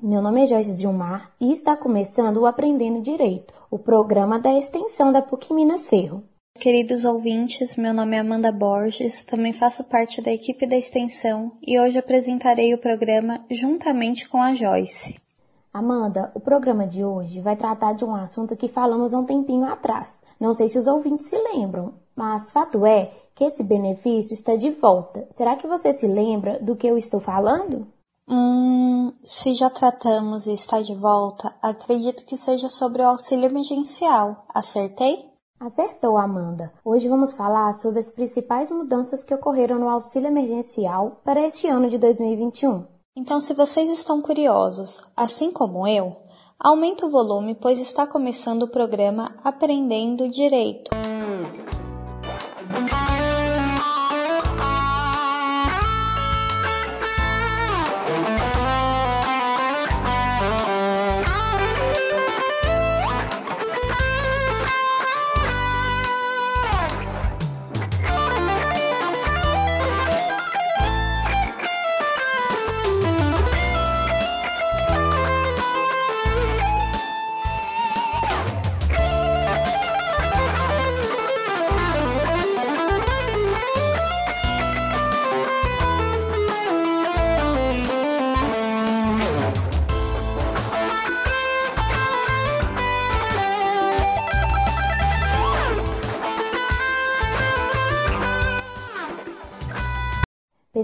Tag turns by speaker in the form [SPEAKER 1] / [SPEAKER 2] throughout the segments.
[SPEAKER 1] Meu nome é Joyce Gilmar e está começando o Aprendendo Direito, o programa da extensão da PUC Minas Cerro.
[SPEAKER 2] Queridos ouvintes, meu nome é Amanda Borges, também faço parte da equipe da extensão e hoje apresentarei o programa juntamente com a Joyce.
[SPEAKER 1] Amanda, o programa de hoje vai tratar de um assunto que falamos há um tempinho atrás. Não sei se os ouvintes se lembram, mas fato é que esse benefício está de volta. Será que você se lembra do que eu estou falando?
[SPEAKER 2] Hum, se já tratamos e está de volta, acredito que seja sobre o auxílio emergencial. Acertei?
[SPEAKER 1] Acertou, Amanda. Hoje vamos falar sobre as principais mudanças que ocorreram no auxílio emergencial para este ano de 2021.
[SPEAKER 2] Então, se vocês estão curiosos, assim como eu, aumente o volume, pois está começando o programa Aprendendo Direito.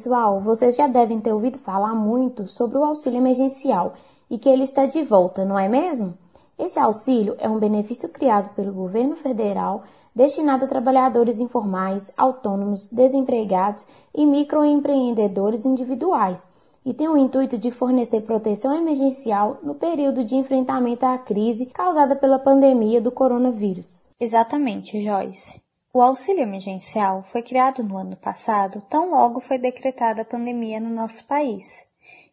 [SPEAKER 1] Pessoal, vocês já devem ter ouvido falar muito sobre o auxílio emergencial e que ele está de volta, não é mesmo? Esse auxílio é um benefício criado pelo governo federal destinado a trabalhadores informais, autônomos, desempregados e microempreendedores individuais e tem o intuito de fornecer proteção emergencial no período de enfrentamento à crise causada pela pandemia do coronavírus.
[SPEAKER 2] Exatamente, Joyce. O auxílio emergencial foi criado no ano passado, tão logo foi decretada a pandemia no nosso país,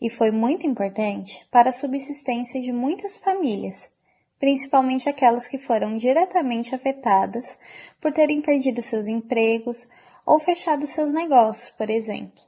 [SPEAKER 2] e foi muito importante para a subsistência de muitas famílias, principalmente aquelas que foram diretamente afetadas por terem perdido seus empregos ou fechado seus negócios, por exemplo.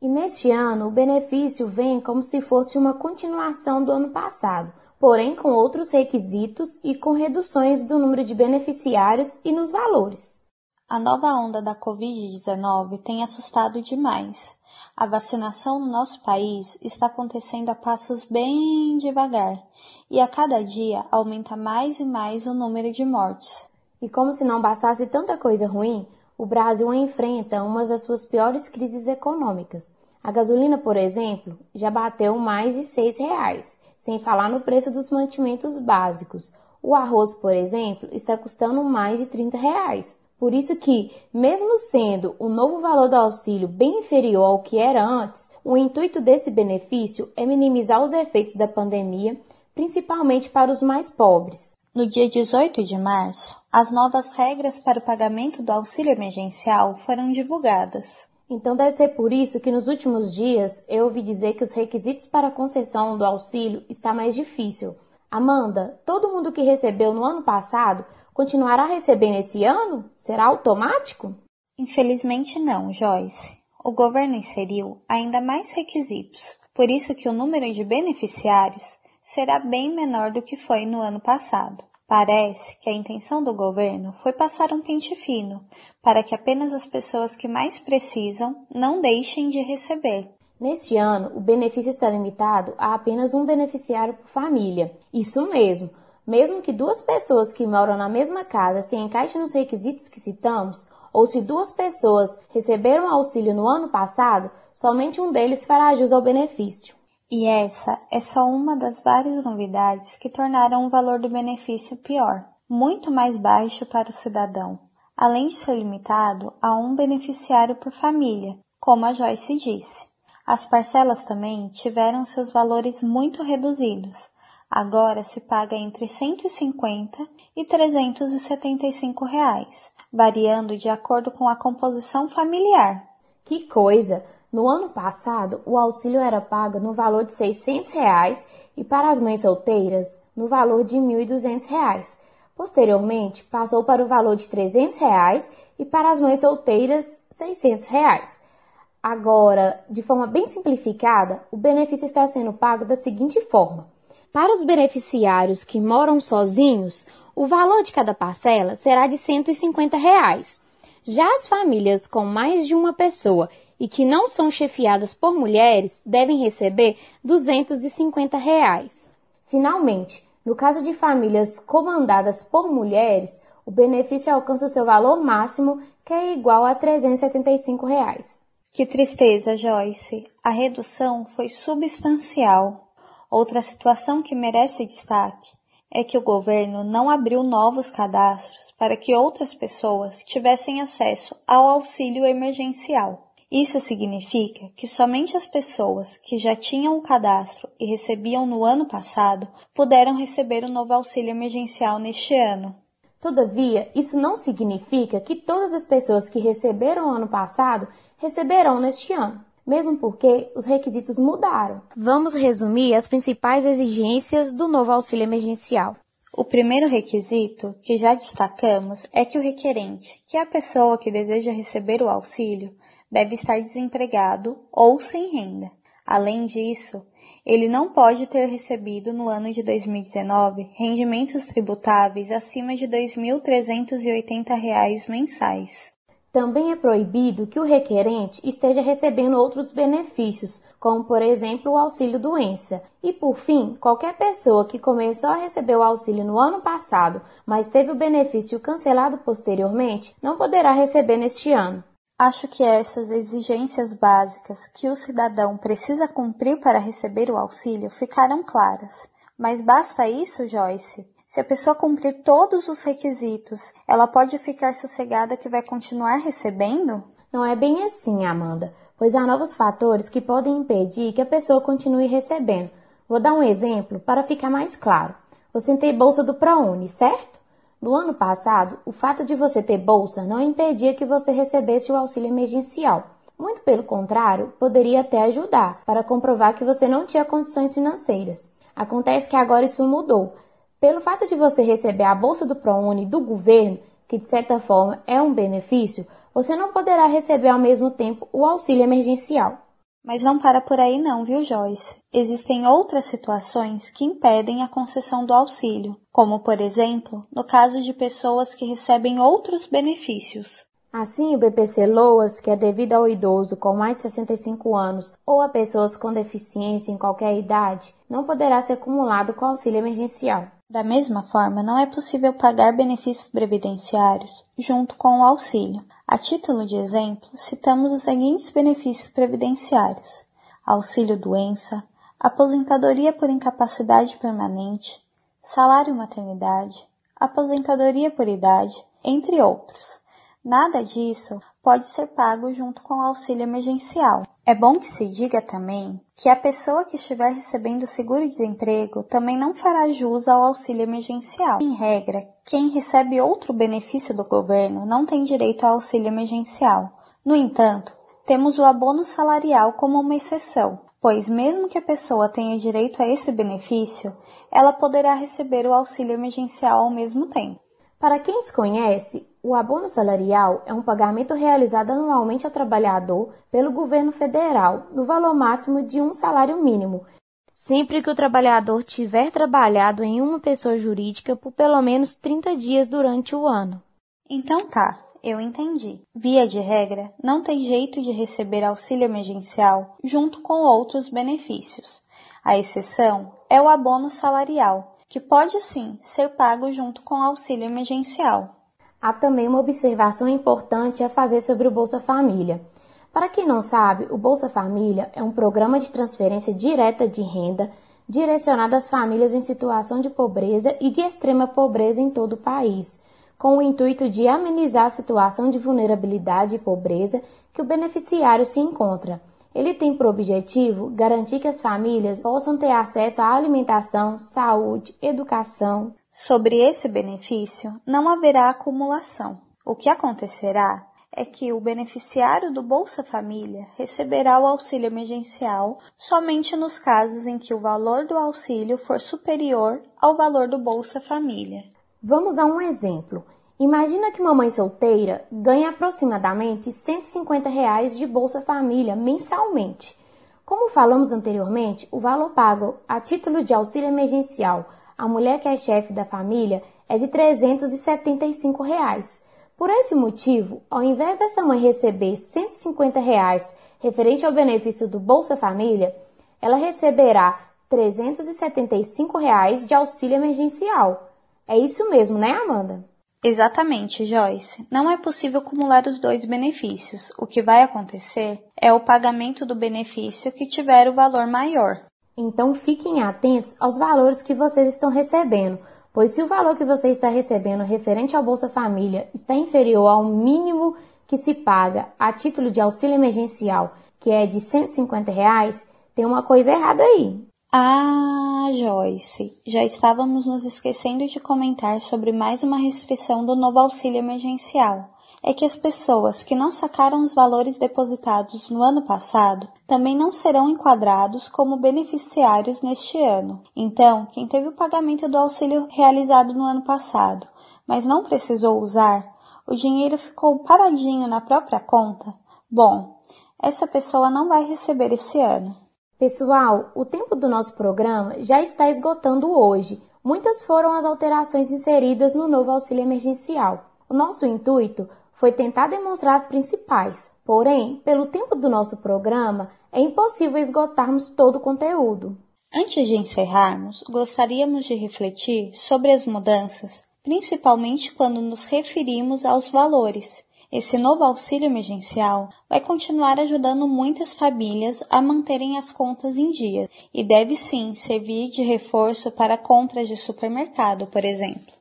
[SPEAKER 1] E neste ano, o benefício vem como se fosse uma continuação do ano passado, porém com outros requisitos e com reduções do número de beneficiários e nos valores.
[SPEAKER 2] A nova onda da Covid-19 tem assustado demais. A vacinação no nosso país está acontecendo a passos bem devagar e a cada dia aumenta mais e mais o número de mortes.
[SPEAKER 1] E como se não bastasse tanta coisa ruim, o Brasil enfrenta uma das suas piores crises econômicas. A gasolina, por exemplo, já bateu mais de seis reais, sem falar no preço dos mantimentos básicos. O arroz, por exemplo, está custando mais de 30 reais. Por isso que, mesmo sendo o novo valor do auxílio bem inferior ao que era antes, o intuito desse benefício é minimizar os efeitos da pandemia, principalmente para os mais pobres.
[SPEAKER 2] No dia 18 de março, as novas regras para o pagamento do auxílio emergencial foram divulgadas.
[SPEAKER 1] Então deve ser por isso que nos últimos dias eu ouvi dizer que os requisitos para a concessão do auxílio está mais difícil. Amanda, todo mundo que recebeu no ano passado continuará recebendo esse ano? Será automático?
[SPEAKER 2] Infelizmente não, Joyce. O governo inseriu ainda mais requisitos, por isso que o número de beneficiários será bem menor do que foi no ano passado. Parece que a intenção do governo foi passar um pente fino para que apenas as pessoas que mais precisam não deixem de receber.
[SPEAKER 1] Neste ano, o benefício está limitado a apenas um beneficiário por família. Isso mesmo, mesmo que duas pessoas que moram na mesma casa se encaixem nos requisitos que citamos, ou se duas pessoas receberam auxílio no ano passado, somente um deles fará jus ao benefício.
[SPEAKER 2] E essa é só uma das várias novidades que tornaram o valor do benefício pior, muito mais baixo para o cidadão, além de ser limitado a um beneficiário por família, como a Joyce disse. As parcelas também tiveram seus valores muito reduzidos, agora se paga entre 150 e 375 reais, variando de acordo com a composição familiar.
[SPEAKER 1] Que coisa! No ano passado, o auxílio era pago no valor de 600 reais e para as mães solteiras no valor de 1.200 reais. Posteriormente, passou para o valor de 300 reais e para as mães solteiras 600 reais. Agora, de forma bem simplificada, o benefício está sendo pago da seguinte forma: para os beneficiários que moram sozinhos, o valor de cada parcela será de 150 reais. Já as famílias com mais de uma pessoa e que não são chefiadas por mulheres devem receber 250 reais. Finalmente, no caso de famílias comandadas por mulheres, o benefício alcança o seu valor máximo, que é igual a 375 reais.
[SPEAKER 2] Que tristeza, Joyce. A redução foi substancial. Outra situação que merece destaque é que o governo não abriu novos cadastros para que outras pessoas tivessem acesso ao auxílio emergencial. Isso significa que somente as pessoas que já tinham o cadastro e recebiam no ano passado puderam receber o novo auxílio emergencial neste ano.
[SPEAKER 1] Todavia, isso não significa que todas as pessoas que receberam ano passado receberão neste ano, mesmo porque os requisitos mudaram. Vamos resumir as principais exigências do novo auxílio emergencial.
[SPEAKER 2] O primeiro requisito, que já destacamos, é que o requerente, que é a pessoa que deseja receber o auxílio, deve estar desempregado ou sem renda. Além disso, ele não pode ter recebido no ano de 2019 rendimentos tributáveis acima de R$ 2.380 mensais.
[SPEAKER 1] Também é proibido que o requerente esteja recebendo outros benefícios, como por exemplo o auxílio doença. E por fim, qualquer pessoa que começou a receber o auxílio no ano passado, mas teve o benefício cancelado posteriormente, não poderá receber neste ano.
[SPEAKER 2] Acho que essas exigências básicas que o cidadão precisa cumprir para receber o auxílio ficaram claras. Mas basta isso, Joyce? Se a pessoa cumprir todos os requisitos, ela pode ficar sossegada que vai continuar recebendo?
[SPEAKER 1] Não é bem assim, Amanda, pois há novos fatores que podem impedir que a pessoa continue recebendo. Vou dar um exemplo para ficar mais claro. Você tem bolsa do ProUni, certo? No ano passado, o fato de você ter bolsa não impedia que você recebesse o auxílio emergencial. Muito pelo contrário, poderia até ajudar para comprovar que você não tinha condições financeiras. Acontece que agora isso mudou pelo fato de você receber a bolsa do ProUni do governo, que de certa forma é um benefício, você não poderá receber ao mesmo tempo o auxílio emergencial.
[SPEAKER 2] Mas não para por aí não, viu, Joyce? Existem outras situações que impedem a concessão do auxílio, como, por exemplo, no caso de pessoas que recebem outros benefícios.
[SPEAKER 1] Assim, o BPC Loas, que é devido ao idoso com mais de 65 anos ou a pessoas com deficiência em qualquer idade, não poderá ser acumulado com auxílio emergencial.
[SPEAKER 2] Da mesma forma, não é possível pagar benefícios previdenciários junto com o auxílio. A título de exemplo, citamos os seguintes benefícios previdenciários: auxílio doença, aposentadoria por incapacidade permanente, salário maternidade, aposentadoria por idade, entre outros. Nada disso pode ser pago junto com o auxílio emergencial. É bom que se diga também que a pessoa que estiver recebendo seguro-desemprego também não fará jus ao auxílio emergencial. Em regra, quem recebe outro benefício do governo não tem direito ao auxílio emergencial. No entanto, temos o abono salarial como uma exceção, pois mesmo que a pessoa tenha direito a esse benefício, ela poderá receber o auxílio emergencial ao mesmo tempo.
[SPEAKER 1] Para quem desconhece, o abono salarial é um pagamento realizado anualmente ao trabalhador pelo governo federal, no valor máximo de um salário mínimo, sempre que o trabalhador tiver trabalhado em uma pessoa jurídica por pelo menos 30 dias durante o ano.
[SPEAKER 2] Então tá, eu entendi. Via de regra, não tem jeito de receber auxílio emergencial junto com outros benefícios. A exceção é o abono salarial, que pode sim ser pago junto com auxílio emergencial
[SPEAKER 1] há também uma observação importante a fazer sobre o Bolsa Família. Para quem não sabe, o Bolsa Família é um programa de transferência direta de renda direcionado às famílias em situação de pobreza e de extrema pobreza em todo o país, com o intuito de amenizar a situação de vulnerabilidade e pobreza que o beneficiário se encontra. Ele tem por objetivo garantir que as famílias possam ter acesso à alimentação, saúde, educação,
[SPEAKER 2] Sobre esse benefício, não haverá acumulação. O que acontecerá é que o beneficiário do Bolsa Família receberá o auxílio emergencial somente nos casos em que o valor do auxílio for superior ao valor do Bolsa Família.
[SPEAKER 1] Vamos a um exemplo. Imagina que uma mãe solteira ganha aproximadamente 150 reais de Bolsa Família mensalmente. Como falamos anteriormente, o valor pago a título de auxílio emergencial à mulher que é chefe da família é de 375 reais. Por esse motivo, ao invés dessa mãe receber 150 reais referente ao benefício do Bolsa Família, ela receberá 375 reais de auxílio emergencial. É isso mesmo, né, Amanda?
[SPEAKER 2] Exatamente, Joyce. Não é possível acumular os dois benefícios. O que vai acontecer é o pagamento do benefício que tiver o valor maior.
[SPEAKER 1] Então fiquem atentos aos valores que vocês estão recebendo, pois se o valor que você está recebendo referente ao Bolsa Família está inferior ao mínimo que se paga a título de auxílio emergencial, que é de 150 reais, tem uma coisa errada aí.
[SPEAKER 2] Ah, Joyce, já estávamos nos esquecendo de comentar sobre mais uma restrição do novo auxílio emergencial. É que as pessoas que não sacaram os valores depositados no ano passado também não serão enquadrados como beneficiários neste ano. Então, quem teve o pagamento do auxílio realizado no ano passado, mas não precisou usar, o dinheiro ficou paradinho na própria conta, bom, essa pessoa não vai receber esse ano.
[SPEAKER 1] Pessoal, o tempo do nosso programa já está esgotando hoje. Muitas foram as alterações inseridas no novo auxílio emergencial. O nosso intuito foi tentar demonstrar as principais, porém, pelo tempo do nosso programa, é impossível esgotarmos todo o conteúdo.
[SPEAKER 2] Antes de encerrarmos, gostaríamos de refletir sobre as mudanças, principalmente quando nos referimos aos valores. Esse novo auxílio emergencial vai continuar ajudando muitas famílias a manterem as contas em dia e deve sim servir de reforço para compras de supermercado, por exemplo.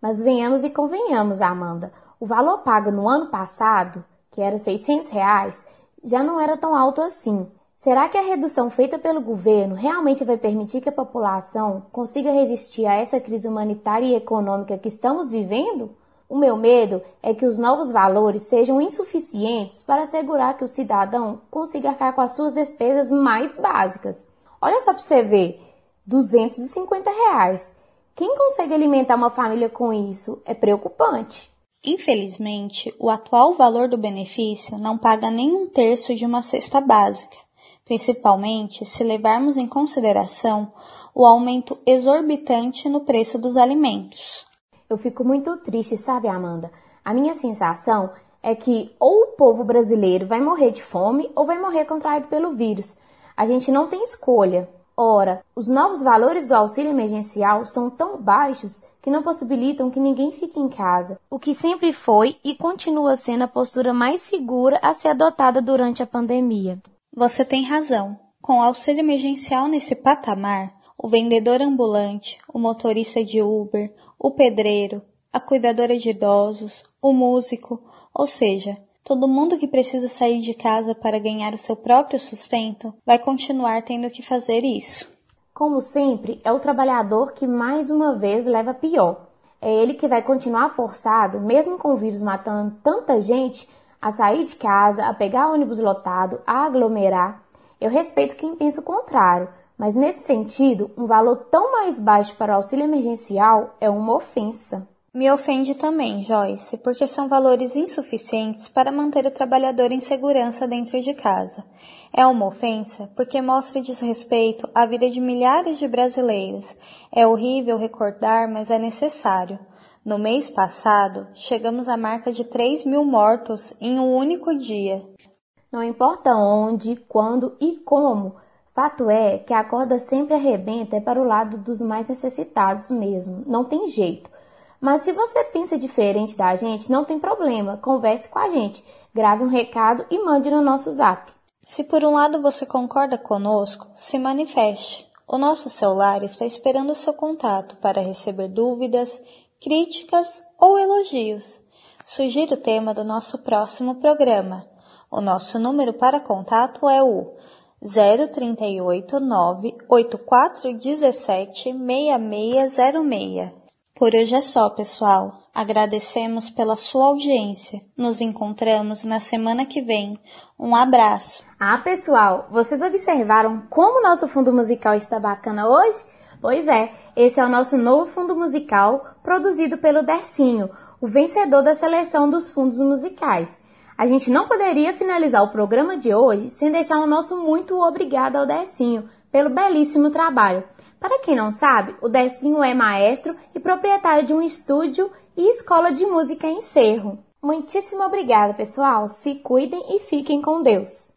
[SPEAKER 1] Mas venhamos e convenhamos, Amanda, o valor pago no ano passado, que era 600 reais, já não era tão alto assim. Será que a redução feita pelo governo realmente vai permitir que a população consiga resistir a essa crise humanitária e econômica que estamos vivendo? O meu medo é que os novos valores sejam insuficientes para assegurar que o cidadão consiga arcar com as suas despesas mais básicas. Olha só para você ver, 250 reais. Quem consegue alimentar uma família com isso é preocupante.
[SPEAKER 2] Infelizmente, o atual valor do benefício não paga nem um terço de uma cesta básica, principalmente se levarmos em consideração o aumento exorbitante no preço dos alimentos.
[SPEAKER 1] Eu fico muito triste, sabe, Amanda? A minha sensação é que ou o povo brasileiro vai morrer de fome ou vai morrer contraído pelo vírus. A gente não tem escolha. Ora, os novos valores do auxílio emergencial são tão baixos que não possibilitam que ninguém fique em casa, o que sempre foi e continua sendo a postura mais segura a ser adotada durante a pandemia.
[SPEAKER 2] Você tem razão. Com o auxílio emergencial nesse patamar, o vendedor ambulante, o motorista de Uber, o pedreiro, a cuidadora de idosos, o músico, ou seja, todo mundo que precisa sair de casa para ganhar o seu próprio sustento vai continuar tendo que fazer isso.
[SPEAKER 1] Como sempre, é o trabalhador que mais uma vez leva pior. É ele que vai continuar forçado, mesmo com o vírus matando tanta gente, a sair de casa, a pegar ônibus lotado, a aglomerar. Eu respeito quem pensa o contrário, mas nesse sentido, um valor tão mais baixo para o auxílio emergencial é uma ofensa.
[SPEAKER 2] Me ofende também, Joyce, porque são valores insuficientes para manter o trabalhador em segurança dentro de casa. É uma ofensa porque mostra desrespeito à vida de milhares de brasileiros. É horrível recordar, mas é necessário. No mês passado, chegamos à marca de 3 mil mortos em um único dia.
[SPEAKER 1] Não importa onde, quando e como, Fato é que a corda sempre arrebenta é para o lado dos mais necessitados mesmo, não tem jeito. Mas se você pensa diferente da gente, não tem problema, converse com a gente, grave um recado e mande no nosso zap.
[SPEAKER 2] Se por um lado você concorda conosco, se manifeste. O nosso celular está esperando o seu contato para receber dúvidas, críticas ou elogios. Sugira o tema do nosso próximo programa. O nosso número para contato é o 038 98417 6606. Por hoje é só, pessoal. Agradecemos pela sua audiência. Nos encontramos na semana que vem. Um abraço.
[SPEAKER 1] Ah, pessoal, vocês observaram como o nosso fundo musical está bacana hoje? Pois é, esse é o nosso novo fundo musical produzido pelo Dercinho, o vencedor da seleção dos fundos musicais. A gente não poderia finalizar o programa de hoje sem deixar o nosso muito obrigado ao Decinho pelo belíssimo trabalho. Para quem não sabe, o Decinho é maestro e proprietário de um estúdio e escola de música em Cerro. Muitíssimo obrigada, pessoal. Se cuidem e fiquem com Deus.